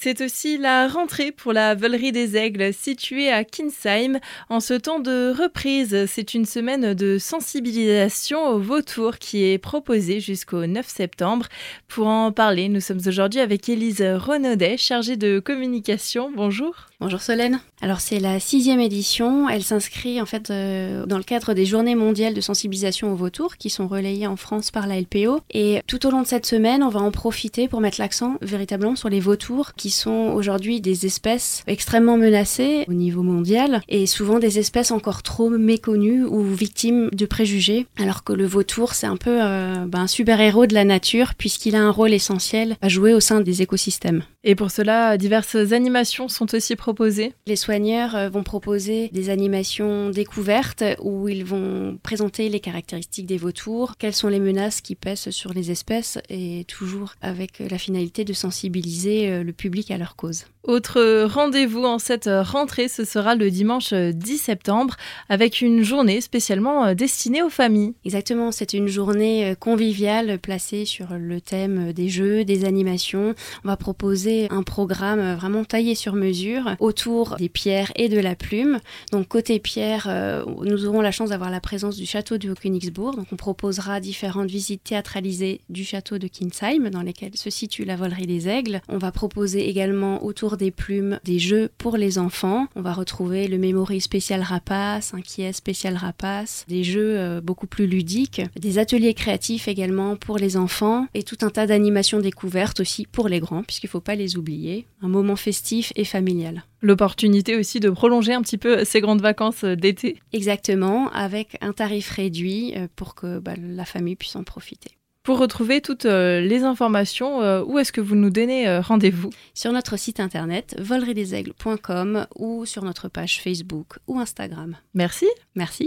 C'est aussi la rentrée pour la Volerie des Aigles située à Kinsheim en ce temps de reprise. C'est une semaine de sensibilisation au vautour qui est proposée jusqu'au 9 septembre. Pour en parler, nous sommes aujourd'hui avec Élise Renaudet, chargée de communication. Bonjour. Bonjour Solène. Alors c'est la sixième édition. Elle s'inscrit en fait euh, dans le cadre des journées mondiales de sensibilisation au vautour qui sont relayées en France par la LPO. Et tout au long de cette semaine, on va en profiter pour mettre l'accent véritablement sur les vautours qui sont aujourd'hui des espèces extrêmement menacées au niveau mondial et souvent des espèces encore trop méconnues ou victimes de préjugés. Alors que le vautour c'est un peu euh, ben, un super-héros de la nature puisqu'il a un rôle essentiel à jouer au sein des écosystèmes. Et pour cela, diverses animations sont aussi proposées. Les soigneurs euh, vont proposer des animations découvertes où ils vont présenter les caractéristiques des vautours, quelles sont les menaces qui pèsent sur les espèces et toujours avec la finalité de sensibiliser euh, le public à leur cause. Autre rendez-vous en cette rentrée, ce sera le dimanche 10 septembre avec une journée spécialement euh, destinée aux familles. Exactement, c'est une journée conviviale placée sur le thème des jeux, des animations. On va proposer un programme vraiment taillé sur mesure autour des pierres et de la plume. Donc côté pierre, euh, nous aurons la chance d'avoir la présence du château de Königsbourg. Donc on proposera différentes visites théâtralisées du château de Kinsheim dans lesquelles se situe la volerie des aigles. On va proposer également autour des plumes des jeux pour les enfants. On va retrouver le Memory spécial rapace, un qui est spécial rapace, des jeux euh, beaucoup plus ludiques, des ateliers créatifs également pour les enfants et tout un tas d'animations découvertes aussi pour les grands puisqu'il ne faut pas les oublier. Un moment festif et familial. L'opportunité aussi de prolonger un petit peu ces grandes vacances euh, d'été. Exactement, avec un tarif réduit euh, pour que bah, la famille puisse en profiter. Pour retrouver toutes euh, les informations, où est-ce que vous nous donnez rendez-vous? Sur notre site internet voleridesaigles.com ou sur notre page Facebook ou Instagram. Merci. Merci.